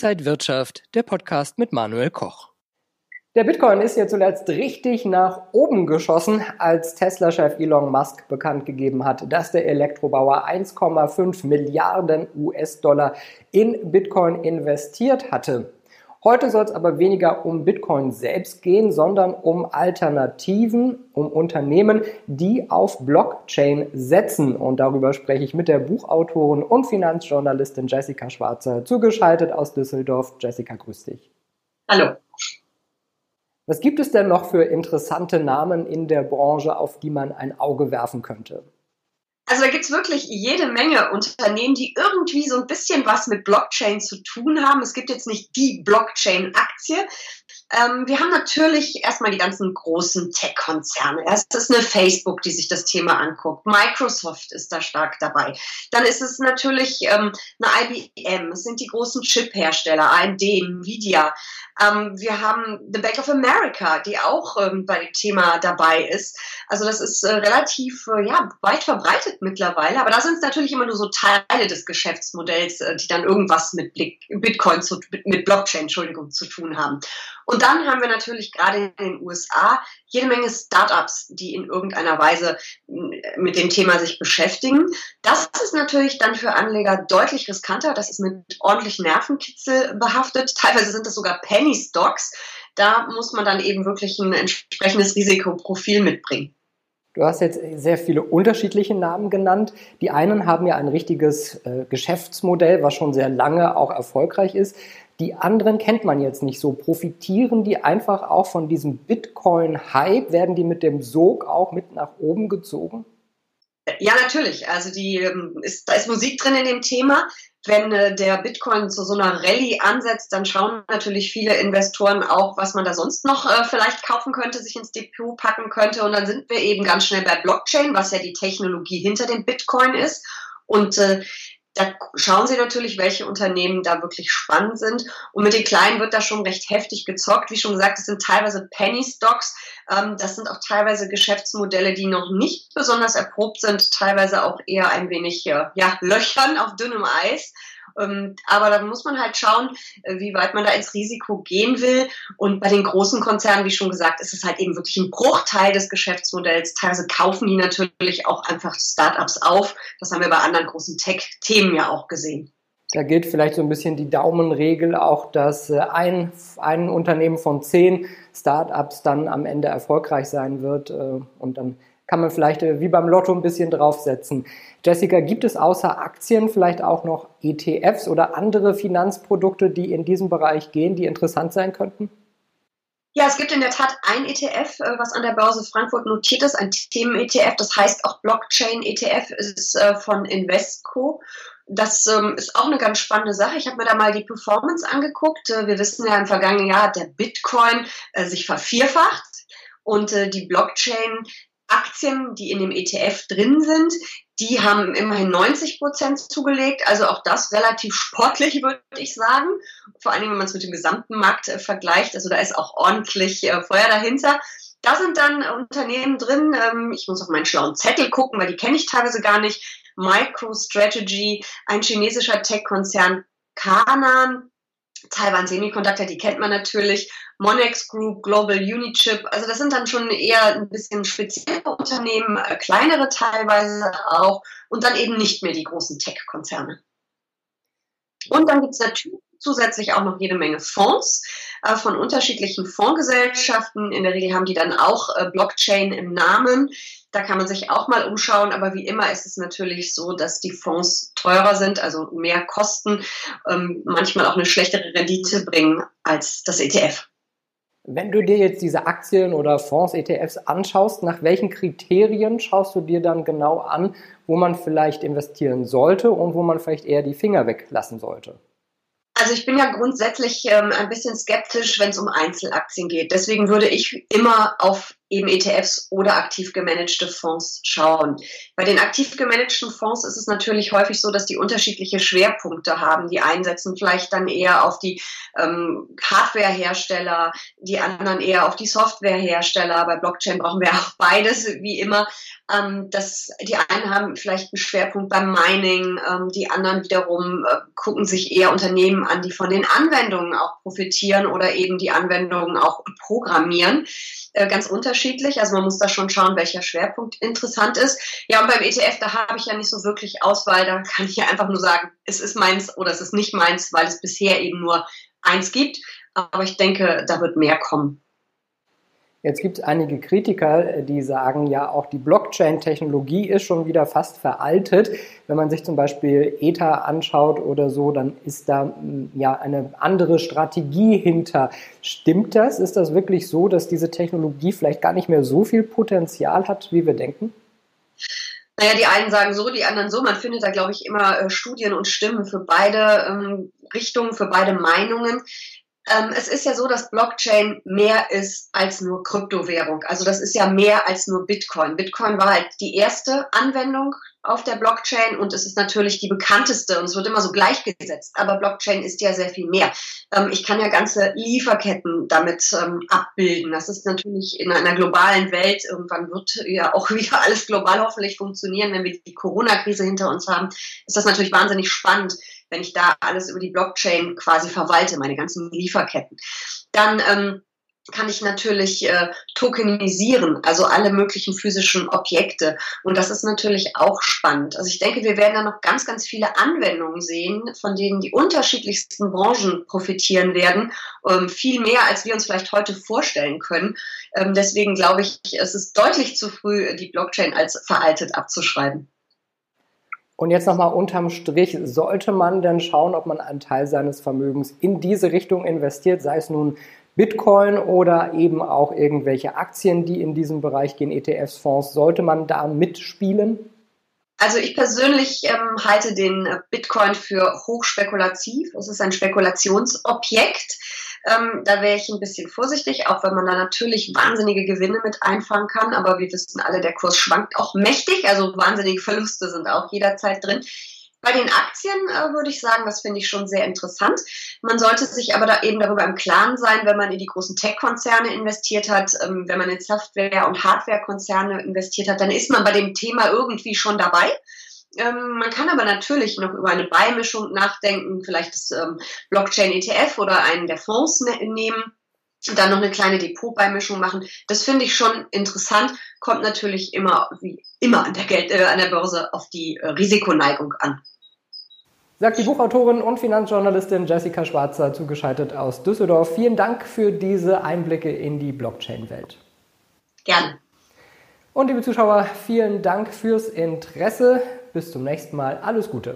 Inside Wirtschaft, der Podcast mit Manuel Koch. Der Bitcoin ist ja zuletzt richtig nach oben geschossen, als Tesla-Chef Elon Musk bekannt gegeben hat, dass der Elektrobauer 1,5 Milliarden US-Dollar in Bitcoin investiert hatte. Heute soll es aber weniger um Bitcoin selbst gehen, sondern um Alternativen, um Unternehmen, die auf Blockchain setzen. Und darüber spreche ich mit der Buchautorin und Finanzjournalistin Jessica Schwarzer, zugeschaltet aus Düsseldorf. Jessica, grüß dich. Hallo. Was gibt es denn noch für interessante Namen in der Branche, auf die man ein Auge werfen könnte? Also da gibt's wirklich jede Menge Unternehmen, die irgendwie so ein bisschen was mit Blockchain zu tun haben. Es gibt jetzt nicht die Blockchain-Aktie. Ähm, wir haben natürlich erstmal die ganzen großen Tech-Konzerne. Es ist eine Facebook, die sich das Thema anguckt. Microsoft ist da stark dabei. Dann ist es natürlich ähm, eine IBM. Es sind die großen Chip-Hersteller, AMD, Nvidia. Ähm, wir haben The Bank of America, die auch ähm, bei dem Thema dabei ist. Also das ist äh, relativ äh, ja, weit verbreitet mittlerweile. Aber da sind es natürlich immer nur so Teile des Geschäftsmodells, äh, die dann irgendwas mit Blick, Bitcoin, zu, mit Blockchain, Entschuldigung, zu tun haben. Und dann haben wir natürlich gerade in den USA jede Menge Startups, die in irgendeiner Weise mit dem Thema sich beschäftigen. Das ist natürlich dann für Anleger deutlich riskanter. Das ist mit ordentlich Nervenkitzel behaftet. Teilweise sind das sogar Penny Stocks. Da muss man dann eben wirklich ein entsprechendes Risikoprofil mitbringen. Du hast jetzt sehr viele unterschiedliche Namen genannt. Die einen haben ja ein richtiges äh, Geschäftsmodell, was schon sehr lange auch erfolgreich ist. Die anderen kennt man jetzt nicht so. Profitieren die einfach auch von diesem Bitcoin-Hype? Werden die mit dem Sog auch mit nach oben gezogen? Ja, natürlich. Also die ähm, ist, da ist Musik drin in dem Thema. Wenn äh, der Bitcoin zu so einer Rallye ansetzt, dann schauen natürlich viele Investoren auch, was man da sonst noch äh, vielleicht kaufen könnte, sich ins Depot packen könnte. Und dann sind wir eben ganz schnell bei Blockchain, was ja die Technologie hinter dem Bitcoin ist. Und äh, da schauen sie natürlich, welche Unternehmen da wirklich spannend sind. Und mit den kleinen wird da schon recht heftig gezockt. Wie schon gesagt, es sind teilweise Penny Stocks. Ähm, das sind auch teilweise Geschäftsmodelle, die noch nicht besonders erprobt sind, teilweise auch eher ein wenig äh, ja, Löchern auf dünnem Eis. Ähm, aber da muss man halt schauen, äh, wie weit man da ins Risiko gehen will. Und bei den großen Konzernen, wie schon gesagt, ist es halt eben wirklich ein Bruchteil des Geschäftsmodells. Teilweise kaufen die natürlich auch einfach Startups auf. Das haben wir bei anderen großen Tech-Themen ja auch gesehen. Da gilt vielleicht so ein bisschen die Daumenregel auch, dass äh, ein, ein Unternehmen von zehn Startups dann am Ende erfolgreich sein wird äh, und dann kann man vielleicht äh, wie beim Lotto ein bisschen draufsetzen. Jessica, gibt es außer Aktien vielleicht auch noch ETFs oder andere Finanzprodukte, die in diesem Bereich gehen, die interessant sein könnten? Ja, es gibt in der Tat ein ETF, äh, was an der Börse Frankfurt notiert ist, ein Themen-ETF, das heißt auch Blockchain-ETF, ist äh, von Investco. Das ähm, ist auch eine ganz spannende Sache. Ich habe mir da mal die Performance angeguckt. Wir wissen ja, im vergangenen Jahr hat der Bitcoin sich vervierfacht und die Blockchain Aktien, die in dem ETF drin sind, die haben immerhin 90 Prozent zugelegt. Also auch das relativ sportlich, würde ich sagen. Vor allem, wenn man es mit dem gesamten Markt äh, vergleicht. Also da ist auch ordentlich äh, Feuer dahinter. Da sind dann Unternehmen drin. Ähm, ich muss auf meinen schlauen Zettel gucken, weil die kenne ich teilweise gar nicht. MicroStrategy, ein chinesischer Tech-Konzern, Kanan, Taiwan Semiconductor, die kennt man natürlich, Monex Group, Global Unichip, also das sind dann schon eher ein bisschen spezielle Unternehmen, äh, kleinere teilweise auch. Und dann eben nicht mehr die großen Tech-Konzerne. Und dann gibt es natürlich zusätzlich auch noch jede Menge Fonds äh, von unterschiedlichen Fondsgesellschaften. In der Regel haben die dann auch äh, Blockchain im Namen. Da kann man sich auch mal umschauen, aber wie immer ist es natürlich so, dass die Fonds teurer sind, also mehr kosten, ähm, manchmal auch eine schlechtere Rendite bringen als das ETF. Wenn du dir jetzt diese Aktien oder Fonds, ETFs anschaust, nach welchen Kriterien schaust du dir dann genau an, wo man vielleicht investieren sollte und wo man vielleicht eher die Finger weglassen sollte? Also ich bin ja grundsätzlich ähm, ein bisschen skeptisch, wenn es um Einzelaktien geht. Deswegen würde ich immer auf eben ETFs oder aktiv gemanagte Fonds schauen. Bei den aktiv gemanagten Fonds ist es natürlich häufig so, dass die unterschiedliche Schwerpunkte haben. Die einen setzen vielleicht dann eher auf die ähm, Hardwarehersteller, die anderen eher auf die Softwarehersteller. Bei Blockchain brauchen wir auch beides, wie immer. Ähm, das, die einen haben vielleicht einen Schwerpunkt beim Mining, ähm, die anderen wiederum äh, gucken sich eher Unternehmen an, die von den Anwendungen auch profitieren oder eben die Anwendungen auch programmieren. Äh, ganz unterschiedlich. Also man muss da schon schauen, welcher Schwerpunkt interessant ist. Ja, und beim ETF, da habe ich ja nicht so wirklich Auswahl. Da kann ich ja einfach nur sagen, es ist meins oder es ist nicht meins, weil es bisher eben nur eins gibt. Aber ich denke, da wird mehr kommen. Jetzt gibt es einige Kritiker, die sagen, ja, auch die Blockchain-Technologie ist schon wieder fast veraltet. Wenn man sich zum Beispiel Ether anschaut oder so, dann ist da mm, ja eine andere Strategie hinter. Stimmt das? Ist das wirklich so, dass diese Technologie vielleicht gar nicht mehr so viel Potenzial hat, wie wir denken? Naja, die einen sagen so, die anderen so. Man findet da, glaube ich, immer äh, Studien und Stimmen für beide ähm, Richtungen, für beide Meinungen. Ähm, es ist ja so, dass Blockchain mehr ist als nur Kryptowährung. Also das ist ja mehr als nur Bitcoin. Bitcoin war halt die erste Anwendung auf der Blockchain und es ist natürlich die bekannteste und es wird immer so gleichgesetzt. Aber Blockchain ist ja sehr viel mehr. Ähm, ich kann ja ganze Lieferketten damit ähm, abbilden. Das ist natürlich in einer globalen Welt. Irgendwann wird ja auch wieder alles global hoffentlich funktionieren, wenn wir die Corona-Krise hinter uns haben. Ist das natürlich wahnsinnig spannend wenn ich da alles über die Blockchain quasi verwalte, meine ganzen Lieferketten. Dann ähm, kann ich natürlich äh, tokenisieren, also alle möglichen physischen Objekte. Und das ist natürlich auch spannend. Also ich denke, wir werden da noch ganz, ganz viele Anwendungen sehen, von denen die unterschiedlichsten Branchen profitieren werden. Ähm, viel mehr, als wir uns vielleicht heute vorstellen können. Ähm, deswegen glaube ich, es ist deutlich zu früh, die Blockchain als veraltet abzuschreiben. Und jetzt nochmal unterm Strich, sollte man denn schauen, ob man einen Teil seines Vermögens in diese Richtung investiert, sei es nun Bitcoin oder eben auch irgendwelche Aktien, die in diesem Bereich gehen, ETFs, Fonds, sollte man da mitspielen? Also ich persönlich ähm, halte den Bitcoin für hochspekulativ. Es ist ein Spekulationsobjekt. Ähm, da wäre ich ein bisschen vorsichtig, auch wenn man da natürlich wahnsinnige Gewinne mit einfangen kann. Aber wir wissen alle, der Kurs schwankt auch mächtig. Also wahnsinnige Verluste sind auch jederzeit drin. Bei den Aktien äh, würde ich sagen, das finde ich schon sehr interessant. Man sollte sich aber da eben darüber im Klaren sein, wenn man in die großen Tech-Konzerne investiert hat, ähm, wenn man in Software- und Hardware-Konzerne investiert hat, dann ist man bei dem Thema irgendwie schon dabei. Ähm, man kann aber natürlich noch über eine Beimischung nachdenken, vielleicht das ähm, Blockchain-ETF oder einen der Fonds ne nehmen und dann noch eine kleine Depotbeimischung machen. Das finde ich schon interessant, kommt natürlich immer, wie immer an der, Geld, äh, an der Börse auf die äh, Risikoneigung an. Sagt die Buchautorin und Finanzjournalistin Jessica Schwarzer, zugeschaltet aus Düsseldorf. Vielen Dank für diese Einblicke in die Blockchain-Welt. Gerne. Und liebe Zuschauer, vielen Dank fürs Interesse. Bis zum nächsten Mal. Alles Gute.